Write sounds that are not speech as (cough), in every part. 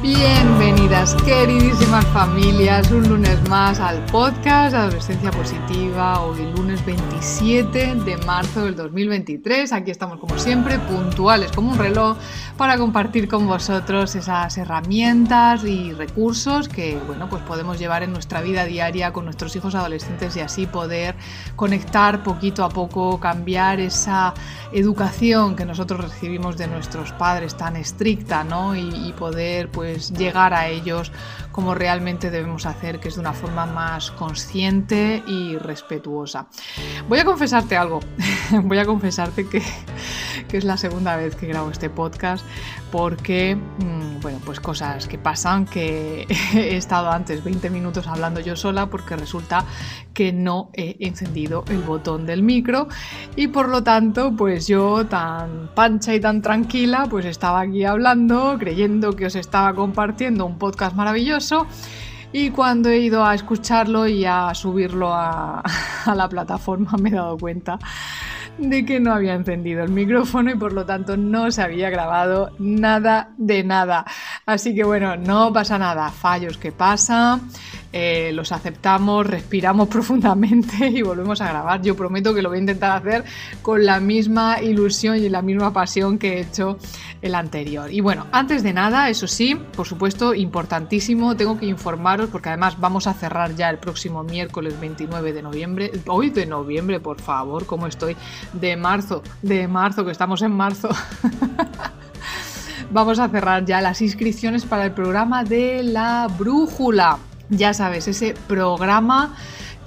Bienvenidas, queridísimas familias, un lunes más al podcast Adolescencia Positiva, hoy lunes 27 de marzo del 2023. Aquí estamos como siempre, puntuales como un reloj, para compartir con vosotros esas herramientas y recursos que, bueno, pues podemos llevar en nuestra vida diaria con nuestros hijos adolescentes y así poder conectar poquito a poco, cambiar esa educación que nosotros recibimos de nuestros padres tan estricta, ¿no? Y, poder, pues, pues, llegar a ellos como realmente debemos hacer, que es de una forma más consciente y respetuosa. Voy a confesarte algo, (laughs) voy a confesarte que, es la segunda vez que grabo este podcast porque, mm, bueno, pues cosas que pasan, que (laughs) he estado antes 20 minutos hablando yo sola porque resulta que no he encendido el botón del micro y por lo tanto, pues yo tan pancha y tan tranquila, pues estaba aquí hablando, creyendo que os estaba compartiendo un podcast maravilloso y cuando he ido a escucharlo y a subirlo a, (laughs) a la plataforma me he dado cuenta de que no había encendido el micrófono y por lo tanto no se había grabado nada de nada. Así que bueno, no pasa nada, fallos que pasan. Eh, los aceptamos, respiramos (laughs) profundamente y volvemos a grabar. Yo prometo que lo voy a intentar hacer con la misma ilusión y la misma pasión que he hecho el anterior. Y bueno, antes de nada, eso sí, por supuesto, importantísimo, tengo que informaros porque además vamos a cerrar ya el próximo miércoles 29 de noviembre. Hoy de noviembre, por favor, ¿cómo estoy? De marzo, de marzo, que estamos en marzo. (laughs) vamos a cerrar ya las inscripciones para el programa de la brújula. Ya sabes, ese programa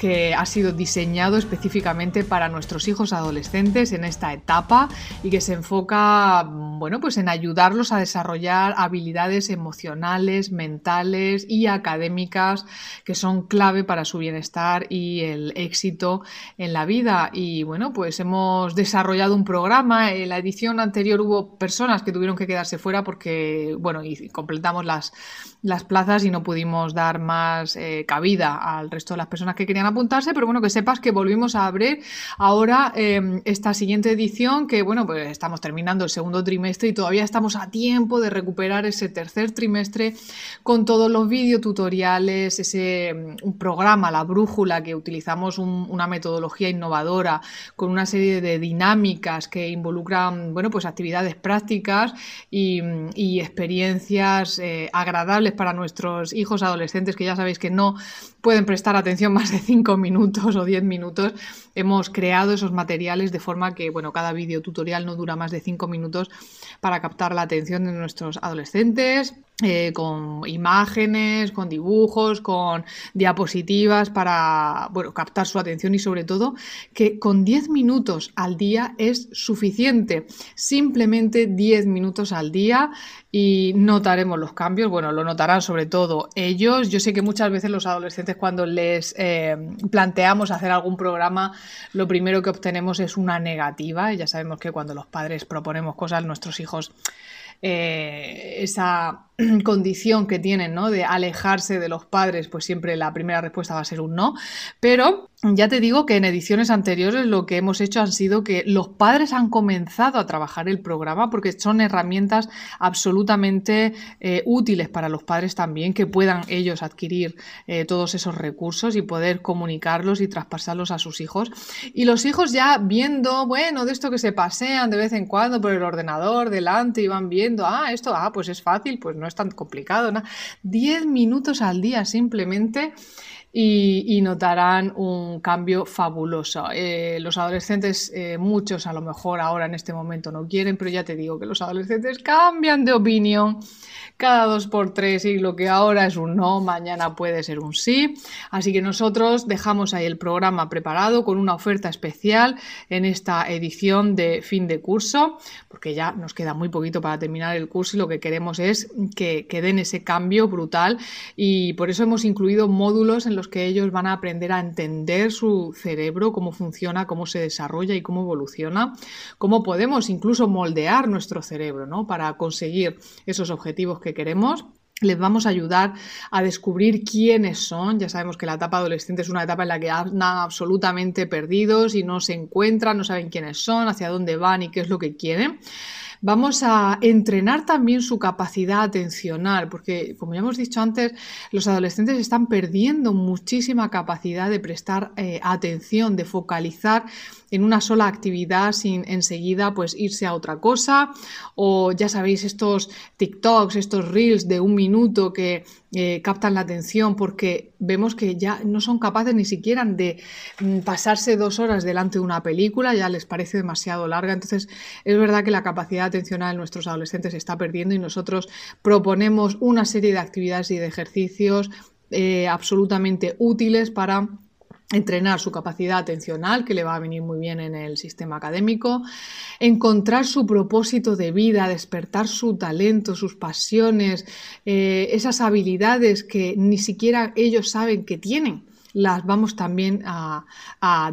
que ha sido diseñado específicamente para nuestros hijos adolescentes en esta etapa y que se enfoca, bueno, pues en ayudarlos a desarrollar habilidades emocionales, mentales y académicas que son clave para su bienestar y el éxito en la vida. Y bueno, pues hemos desarrollado un programa. En la edición anterior hubo personas que tuvieron que quedarse fuera porque, bueno, completamos las, las plazas y no pudimos dar más eh, cabida al resto de las personas que querían apuntarse, pero bueno, que sepas que volvimos a abrir ahora em, esta siguiente edición, que bueno, pues estamos terminando el segundo trimestre y todavía estamos a tiempo de recuperar ese tercer trimestre con todos los videotutoriales, ese mm, programa, la brújula, que utilizamos una metodología innovadora con una serie de dinámicas que involucran, bueno, pues actividades prácticas y, experiencias eh, agradables para nuestros hijos adolescentes, que ya sabéis que no pueden prestar atención más de 5 minutos o 10 minutos, hemos creado esos materiales de forma que, bueno, cada vídeo tutorial no dura más de 5 minutos para captar la atención de nuestros adolescentes eh, con imágenes, con dibujos, con diapositivas para bueno, captar su atención y sobre todo que con 10 minutos al día es suficiente. Simplemente 10 minutos al día y notaremos los cambios. Bueno, lo notarán sobre todo ellos. Yo sé que muchas veces los adolescentes cuando les eh, planteamos hacer algún programa, lo primero que obtenemos es una negativa. Ya sabemos que cuando los padres proponemos cosas, nuestros hijos eh, esa (clears throat) condición que tienen, ¿no? De alejarse de los padres, pues siempre la primera respuesta va a ser un no. Pero ya te digo que en ediciones anteriores lo que hemos hecho han sido que los padres han comenzado a trabajar el programa porque son herramientas absolutamente eh, útiles para los padres también, que puedan ellos adquirir eh, todos esos recursos y poder comunicarlos y traspasarlos a sus hijos. Y los hijos ya viendo, bueno, de esto que se pasean de vez en cuando por el ordenador delante y van viendo, ah, esto, ah, pues es fácil, pues no es tan complicado, ¿no? 10 minutos al día simplemente y, notarán un cambio fabuloso. Eh, los adolescentes, eh, muchos a lo mejor ahora en este momento no quieren, pero ya te digo que los adolescentes cambian de opinión cada dos por tres y lo que ahora es un no, mañana puede ser un sí. Así que nosotros dejamos ahí el programa preparado con una oferta especial en esta edición de fin de curso, porque ya nos queda muy poquito para terminar el curso y lo que queremos es que, que, den ese cambio brutal y por eso hemos incluido módulos en los que ellos van a aprender a entender su cerebro, cómo funciona, cómo se desarrolla y cómo evoluciona, cómo podemos incluso moldear nuestro cerebro ¿no? para conseguir esos objetivos que queremos les vamos a ayudar a descubrir quiénes son. Ya sabemos que la etapa adolescente es una etapa en la que andan absolutamente perdidos y no se encuentran, no saben quiénes son, hacia dónde van y qué es lo que quieren. Vamos a entrenar también su capacidad atencional, porque como ya hemos dicho antes, los adolescentes están perdiendo muchísima capacidad de prestar eh, atención, de focalizar en una sola actividad sin enseguida pues irse a otra cosa o ya sabéis estos TikToks, estos reels de un minuto que eh, captan la atención porque vemos que ya no son capaces ni siquiera de mm, pasarse dos horas delante de una película, ya les parece demasiado larga. Entonces es verdad que la capacidad atencional de nuestros adolescentes se está perdiendo y nosotros proponemos una serie de actividades y de ejercicios eh, absolutamente útiles para entrenar su capacidad atencional, que le va a venir muy bien en el sistema académico, encontrar su propósito de vida, despertar su talento, sus pasiones, eh, esas habilidades que ni siquiera ellos saben que tienen las vamos también a,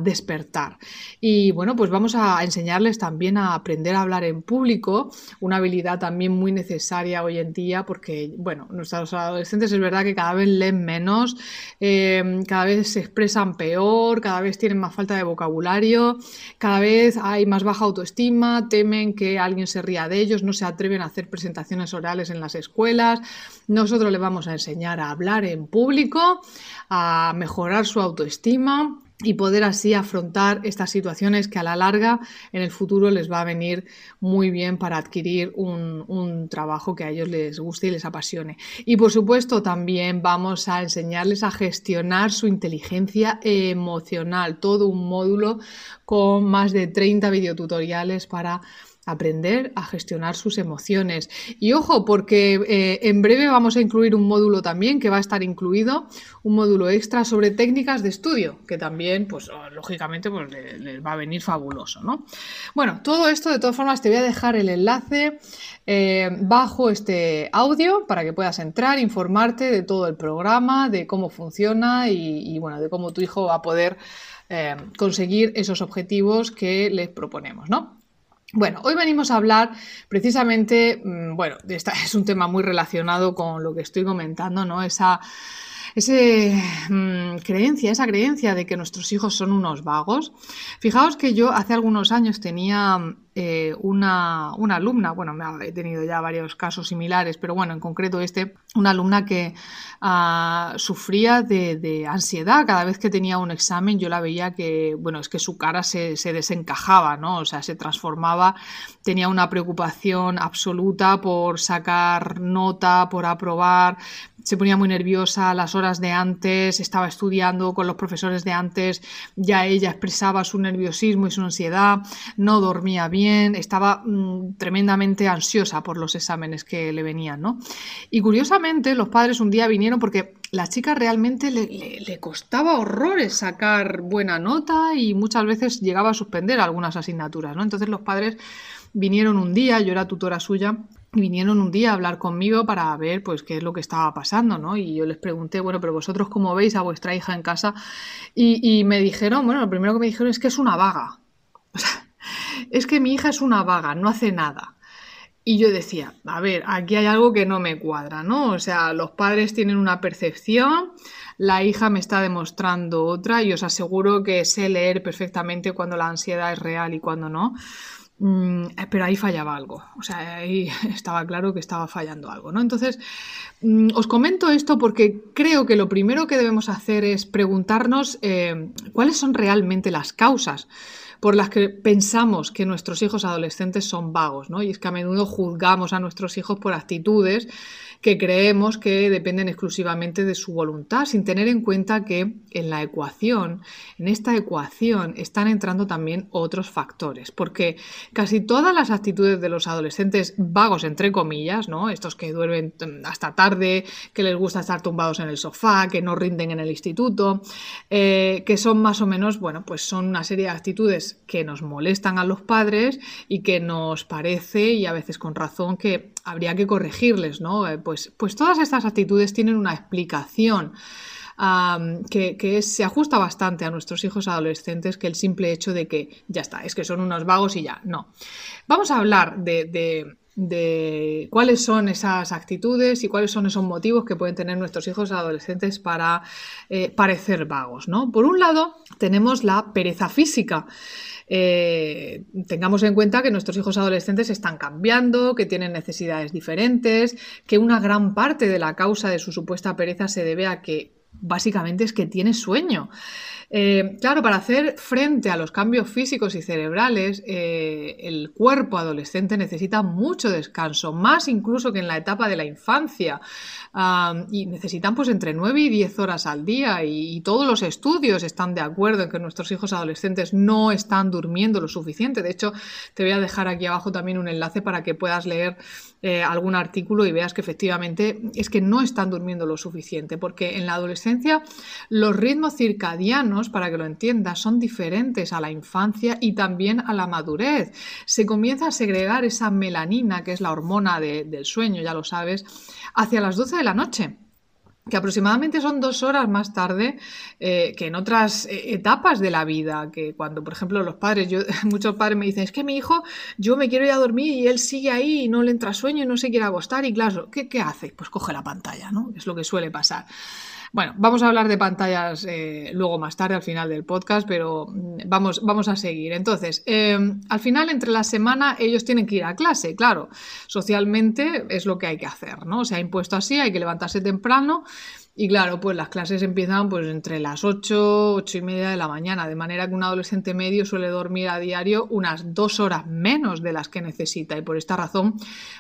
despertar. Y bueno, pues vamos a enseñarles también a aprender a hablar en público, una habilidad también muy necesaria hoy en día porque, bueno, nuestros adolescentes es verdad que cada vez leen menos, eh, cada vez se expresan peor, cada vez tienen más falta de vocabulario, cada vez hay más baja autoestima, temen que alguien se ría de ellos, no se atreven a hacer presentaciones orales en las escuelas. Nosotros les vamos a enseñar a hablar en público, a mejorar su autoestima y poder así afrontar estas situaciones que a la larga en el futuro les va a venir muy bien para adquirir un, trabajo que a ellos les guste y les apasione. Y por supuesto también vamos a enseñarles a gestionar su inteligencia emocional, todo un módulo con más de 30 videotutoriales para aprender a gestionar sus emociones. Y ojo, porque eh, en breve vamos a incluir un módulo también que va a estar incluido, un módulo extra sobre técnicas de estudio, que también, pues lógicamente, pues les, va a venir fabuloso, ¿no? Bueno, todo esto, de todas formas, te voy a dejar el enlace eh, bajo este audio para que puedas entrar, informarte de todo el programa, de cómo funciona y, bueno, de cómo tu hijo va a poder eh, conseguir esos objetivos que les proponemos, ¿no? Bueno, hoy venimos a hablar precisamente, mm, bueno, (laughs) es un tema muy relacionado con lo que estoy comentando, ¿no? Esa, mm, creencia, esa creencia de que nuestros hijos son unos vagos. Fijaos que yo hace algunos años tenía eh, una, alumna, bueno, he tenido ya varios casos similares, pero bueno, en concreto este, una alumna que ah, sufría de, ansiedad. Cada vez que tenía un examen, yo la veía que, bueno, es que su cara se, se desencajaba, ¿no? O sea, se transformaba, tenía una preocupación absoluta por sacar nota, por aprobar, se ponía muy nerviosa las horas de antes, estaba estudiando con los profesores de antes, ya ella expresaba su nerviosismo y su ansiedad, no dormía bien, estaba mm, tremendamente ansiosa por los exámenes que le venían, ¿no? Y curiosamente los padres un día vinieron porque la chica realmente le, costaba horrores sacar buena nota y muchas veces llegaba a suspender algunas asignaturas, ¿no? Entonces los padres vinieron un día, yo era tutora suya, vinieron un día a hablar conmigo para ver pues qué es lo que estaba pasando, ¿no? Y yo les pregunté, bueno, pero vosotros cómo veis a vuestra hija en casa y, me dijeron, bueno, lo primero que me dijeron es que es una vaga. O sea, es que mi hija es una vaga, no hace nada. Y yo decía, a ver, aquí hay algo que no me cuadra, ¿no? O sea, los padres tienen una percepción, la hija me está demostrando otra y os aseguro que sé leer perfectamente cuando la ansiedad es real y cuando no. Mm, pero ahí fallaba algo, o sea, ahí (laughs) estaba claro que estaba fallando algo, ¿no? Entonces, mm, os comento esto porque creo que lo primero que debemos hacer es preguntarnos eh, cuáles son realmente las causas por las que pensamos que nuestros hijos adolescentes son vagos, ¿no? Y es que a menudo juzgamos a nuestros hijos por actitudes que creemos que dependen exclusivamente de su voluntad, sin tener en cuenta que en la ecuación, en esta ecuación, están entrando también otros factores, porque casi todas las actitudes de los adolescentes vagos, entre comillas, ¿no? Estos que duermen hasta tarde, que les gusta estar tumbados en el sofá, que no rinden en el instituto, eh, que son más o menos, bueno, pues son una serie de actitudes que nos molestan a los padres y que nos parece, y a veces con razón, que habría que corregirles, ¿no? Eh, pues, pues todas estas actitudes tienen una explicación. que, se ajusta bastante a nuestros hijos adolescentes que el simple hecho de que ya está, es que son unos vagos y ya. No. Vamos a hablar de, cuáles son esas actitudes y cuáles son esos motivos que pueden tener nuestros hijos adolescentes para eh, parecer vagos. ¿no? Por un lado, tenemos la pereza física. Eh, tengamos en cuenta que nuestros hijos adolescentes están cambiando, que tienen necesidades diferentes, que una gran parte de la causa de su supuesta pereza se debe a que básicamente es que tiene sueño. Eh, claro, para hacer frente a los cambios físicos y cerebrales, eh, el cuerpo adolescente necesita mucho descanso, más incluso que en la etapa de la infancia. y necesitan pues entre 9 y 10 horas al día y, todos los estudios están de acuerdo en que nuestros hijos adolescentes no están durmiendo lo suficiente. De hecho, te voy a dejar aquí abajo también un enlace para que puedas leer eh, algún artículo y veas que efectivamente es que no están durmiendo lo suficiente, porque en la adolescencia los ritmos circadianos, para que lo entiendas, son diferentes a la infancia y también a la madurez. Se comienza a segregar esa melanina, que es la hormona del sueño, ya lo sabes, hacia las 12 de la noche que aproximadamente son dos horas más tarde eh, que en otras eh, etapas de la vida, que cuando, por ejemplo, los padres, (laughs) muchos padres me dicen, es que mi hijo, yo me quiero ir a dormir y él sigue ahí y no le entra sueño y no se quiere acostar y claro, ¿qué, qué hace? Pues coge la pantalla, ¿no? Es lo que suele pasar. Bueno, vamos a hablar de pantallas eh, luego más tarde al final del podcast, pero mm, vamos, vamos a seguir. Entonces, em, al final, entre la semana, ellos tienen que ir a clase, claro. Socialmente es lo que hay que hacer, ¿no? Se ha impuesto así, hay que levantarse temprano y claro, pues las clases empiezan pues entre las 8, 8 y media de la mañana, de manera que un adolescente medio suele dormir a diario unas dos horas menos de las que necesita y por esta razón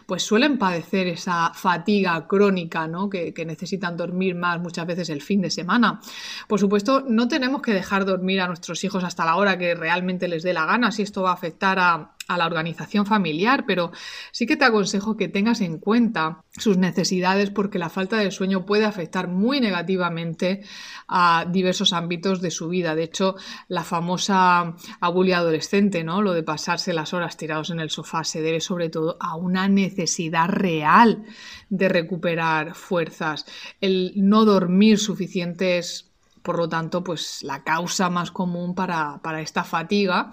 pues suelen padecer esa fatiga crónica, ¿no? Que, que necesitan dormir más muchas veces el fin de semana. Por supuesto, no tenemos que dejar dormir a nuestros hijos hasta la hora que realmente les dé la gana, si esto va a afectar a a la organización familiar, pero sí que te aconsejo que tengas en cuenta sus necesidades porque la falta de sueño puede afectar muy negativamente a diversos ámbitos de su vida. De hecho, la famosa abulia adolescente, ¿no? Lo de pasarse las horas tirados en el sofá se debe sobre todo a una necesidad real de recuperar fuerzas. El no dormir suficiente es, por lo tanto, pues la causa más común para, para esta fatiga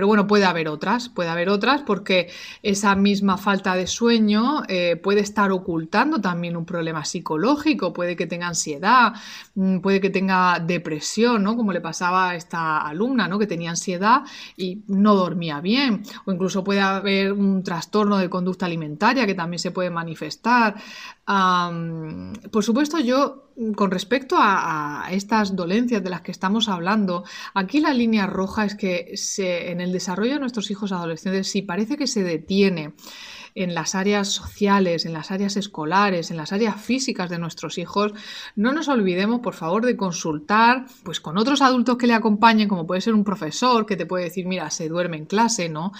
pero bueno, puede haber otras, puede haber otras porque esa misma falta de sueño eh, puede estar ocultando también un problema psicológico, puede que tenga ansiedad, mm, puede que tenga depresión, ¿no? Como le pasaba a esta alumna, ¿no? Que tenía ansiedad y no dormía bien, o incluso puede haber un trastorno de conducta alimentaria que también se puede manifestar. por supuesto, yo con respecto a, estas dolencias de las que estamos hablando, aquí la línea roja es que en el desarrollo de nuestros hijos adolescentes, si parece que se detiene en las áreas sociales, en las áreas escolares, en las áreas físicas de nuestros hijos, no nos olvidemos, por favor, de consultar pues, con otros adultos que le acompañen, como puede ser un profesor que te puede decir, mira, se duerme en clase, ¿no?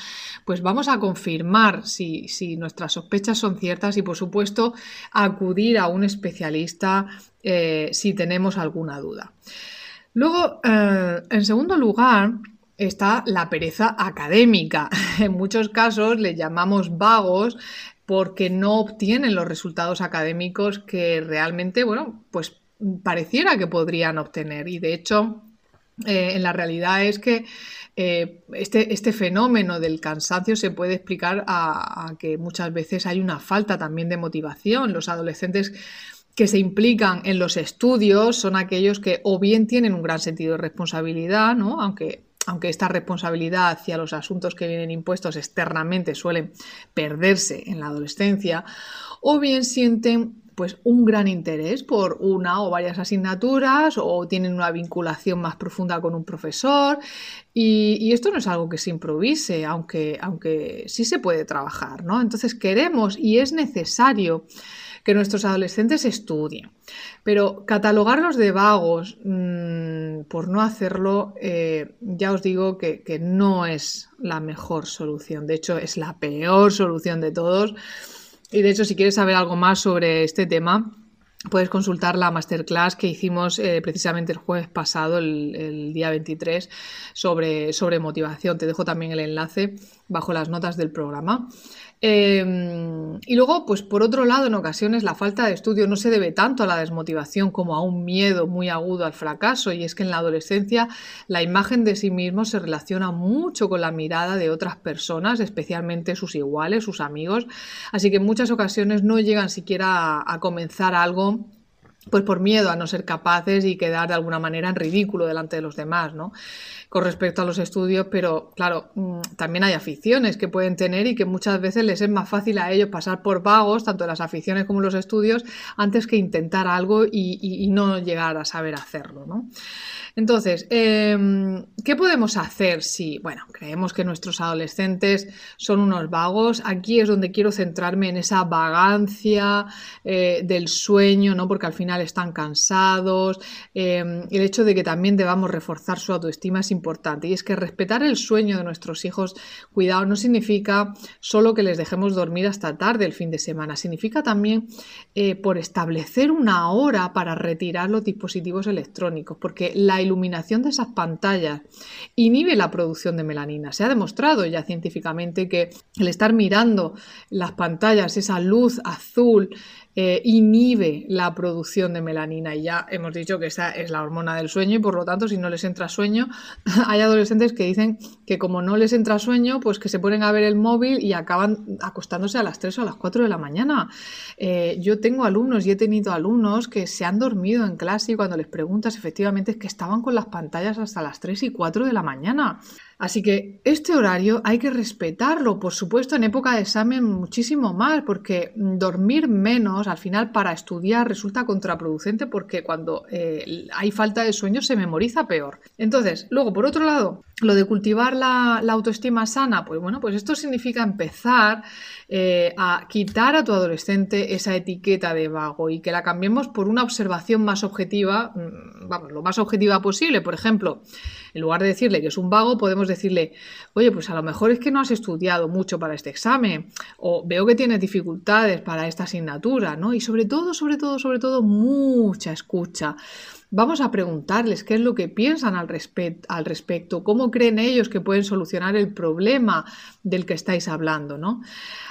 Pues vamos a confirmar si, nuestras sospechas son ciertas y, por supuesto, acudir a un especialista eh, si tenemos alguna duda. Luego, eh, en segundo lugar, está la pereza académica. (laughs) En muchos casos le llamamos vagos porque no obtienen los resultados académicos que realmente, bueno, pues pareciera que podrían obtener. Y de hecho, eh, en la realidad es que eh, este, este, fenómeno del cansancio se puede explicar a, que muchas veces hay una falta también de motivación. Los adolescentes que se implican en los estudios son aquellos que o bien tienen un gran sentido de responsabilidad, ¿no? aunque aunque esta responsabilidad hacia los asuntos que vienen impuestos externamente suelen perderse en la adolescencia, o bien sienten pues un gran interés por una o varias asignaturas o tienen una vinculación más profunda con un profesor y, esto no es algo que se improvise, aunque, aunque sí se puede trabajar, ¿no? Entonces queremos y es necesario que nuestros adolescentes estudien. Pero catalogarlos de vagos mm, por no hacerlo, eh, ya os digo que, no es la mejor solución. De hecho, es la peor solución de todos. Y de hecho, si quieres saber algo más sobre este tema, Puedes consultar la masterclass que hicimos eh, precisamente el jueves pasado, el, el, día 23, sobre, sobre motivación. Te dejo también el enlace bajo las notas del programa. Em, y luego, pues por otro lado, en ocasiones la falta de estudio no se debe tanto a la desmotivación como a un miedo muy agudo al fracaso. Y es que en la adolescencia la imagen de sí mismo se relaciona mucho con la mirada de otras personas, especialmente sus iguales, sus amigos. Así que en muchas ocasiones no llegan siquiera a, a comenzar algo pues por miedo a no ser capaces y quedar de alguna manera en ridículo delante de los demás, ¿no? con respecto a los estudios, pero claro, mm, también hay aficiones que pueden tener y que muchas veces les es más fácil a ellos pasar por vagos, tanto las aficiones como los estudios, antes que intentar algo y, no llegar a saber hacerlo. ¿no? Entonces, em, ¿qué podemos hacer si, bueno, creemos que nuestros adolescentes son unos vagos? Aquí es donde quiero centrarme en esa vagancia eh, del sueño, ¿no? Porque al final están cansados. Em, el hecho de que también debamos reforzar su autoestima es importante y es que respetar el sueño de nuestros hijos, cuidado, no significa solo que les dejemos dormir hasta tarde el fin de semana, significa también eh, por establecer una hora para retirar los dispositivos electrónicos, porque la iluminación de esas pantallas inhibe la producción de melanina. Se ha demostrado ya científicamente que el estar mirando las pantallas, esa luz azul, eh, inhibe la producción de melanina. Y ya hemos dicho que esa es la hormona del sueño y por lo tanto si no les entra sueño, (laughs) hay adolescentes que dicen que como no les entra sueño, pues que se ponen a ver el móvil y acaban acostándose a las 3 o a las 4 de la mañana. Eh, yo tengo alumnos y he tenido alumnos que se han dormido en clase y cuando les preguntas efectivamente es que estaban con las pantallas hasta las 3 y 4 de la mañana. Así que este horario hay que respetarlo, por supuesto en época de examen muchísimo más, porque dormir menos al final para estudiar resulta contraproducente porque cuando eh, hay falta de sueño se memoriza peor. Entonces, luego por otro lado, lo de cultivar la, autoestima sana, pues bueno, pues esto significa empezar eh, a quitar a tu adolescente esa etiqueta de vago y que la cambiemos por una observación más objetiva, mm, vamos, lo más objetiva posible. Por ejemplo, en lugar de decirle que es un vago, podemos decirle, oye, pues a lo mejor es que no has estudiado mucho para este examen, o veo que tienes dificultades para esta asignatura, ¿no? Y sobre todo, sobre todo, sobre todo, mucha escucha. Vamos a preguntarles qué es lo que piensan al, al, respecto, cómo creen ellos que pueden solucionar el problema del que estáis hablando, ¿no?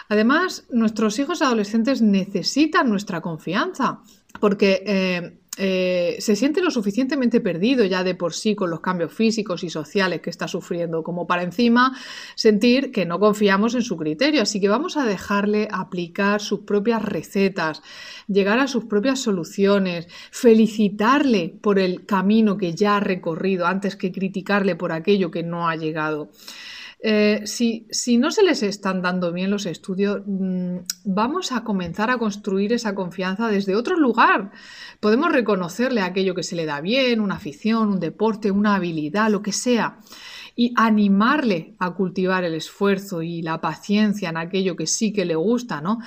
Además, nuestros hijos adolescentes necesitan nuestra confianza, porque eh, eh, se siente lo suficientemente perdido ya de por sí con los cambios físicos y sociales que está sufriendo, como para encima sentir que no confiamos en su criterio. Así que vamos a dejarle aplicar sus propias recetas, llegar a sus propias soluciones, felicitarle por el camino que ya ha recorrido antes que criticarle por aquello que no ha llegado. Eh, si, no se les están dando bien los estudios, mm, vamos a comenzar a construir esa confianza desde otro lugar. Podemos reconocerle aquello que se le da bien, una afición, un deporte, una habilidad, lo que sea, y animarle a cultivar el esfuerzo y la paciencia en aquello que sí que le gusta, ¿no?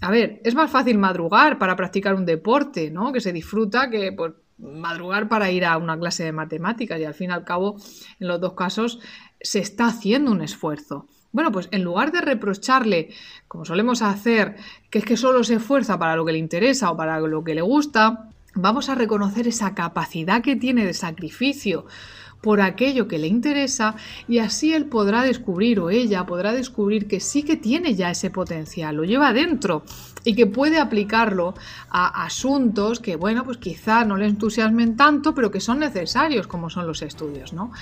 A ver, es más fácil madrugar para practicar un deporte, ¿no? Que se disfruta que pues, madrugar para ir a una clase de matemáticas y al fin y al cabo, en los dos casos, se está haciendo un esfuerzo. Bueno, pues en lugar de reprocharle, como solemos hacer, que es que solo se esfuerza para lo que le interesa o para lo que le gusta, vamos a reconocer esa capacidad que tiene de sacrificio por aquello que le interesa y así él podrá descubrir o ella podrá descubrir que sí que tiene ya ese potencial, lo lleva dentro y que puede aplicarlo a asuntos que, bueno, pues quizá no le entusiasmen tanto, pero que son necesarios como son los estudios, ¿no?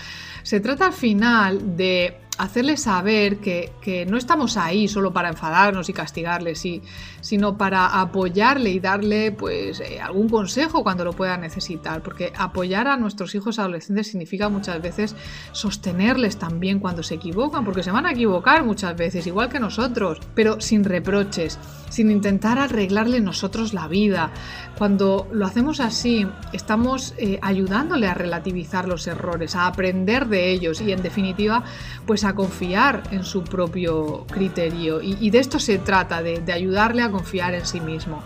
Se trata al final de hacerle saber que, no estamos ahí solo para enfadarnos y castigarle, sí, sino para apoyarle y darle pues eh, algún consejo cuando lo pueda necesitar, porque apoyar a nuestros hijos adolescentes significa muchas veces sostenerles también cuando se equivocan, porque se van a equivocar muchas veces, igual que nosotros, pero sin reproches, sin intentar arreglarle nosotros la vida. Cuando lo hacemos así, estamos eh, ayudándole a relativizar los errores, a aprender de ellos y en definitiva, pues a confiar en su propio criterio. Y, de esto se trata, de, ayudarle a confiar en sí mismo.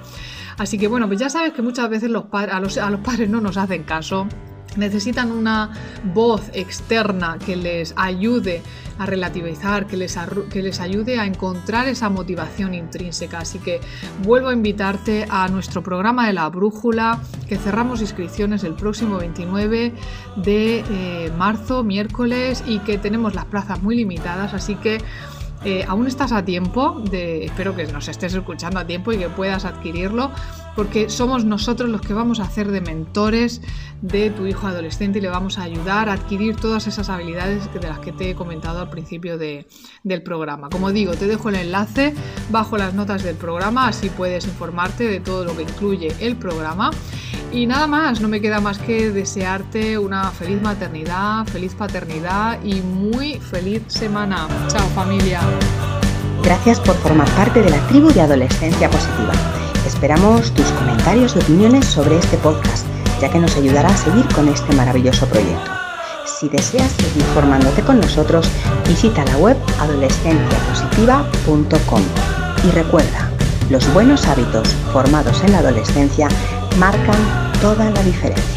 Así que bueno, pues ya sabes que muchas veces los, a los padres no nos hacen caso necesitan una voz externa que les ayude a relativizar, que les, que les ayude a encontrar esa motivación intrínseca. Así que vuelvo a invitarte a nuestro programa de la brújula, que cerramos inscripciones el próximo 29 de eh, marzo, miércoles, y que tenemos las plazas muy limitadas, así que eh, aún estás a tiempo de, espero que nos estés escuchando a tiempo y que puedas adquirirlo, porque somos nosotros los que vamos a hacer de mentores de tu hijo adolescente y le vamos a ayudar a adquirir todas esas habilidades de las que te he comentado al principio del programa. Como digo, te dejo el enlace bajo las notas del programa, así puedes informarte de todo lo que incluye el programa. Y nada más, no me queda más que desearte una feliz maternidad, feliz paternidad y muy feliz semana. Chao familia. Gracias por formar parte de la tribu de Adolescencia Positiva. Esperamos tus comentarios y opiniones sobre este podcast, ya que nos ayudará a seguir con este maravilloso proyecto. Si deseas seguir formándote con nosotros, visita la web adolescenciapositiva.com. Y recuerda, los buenos hábitos formados en la adolescencia marcan toda la diferencia.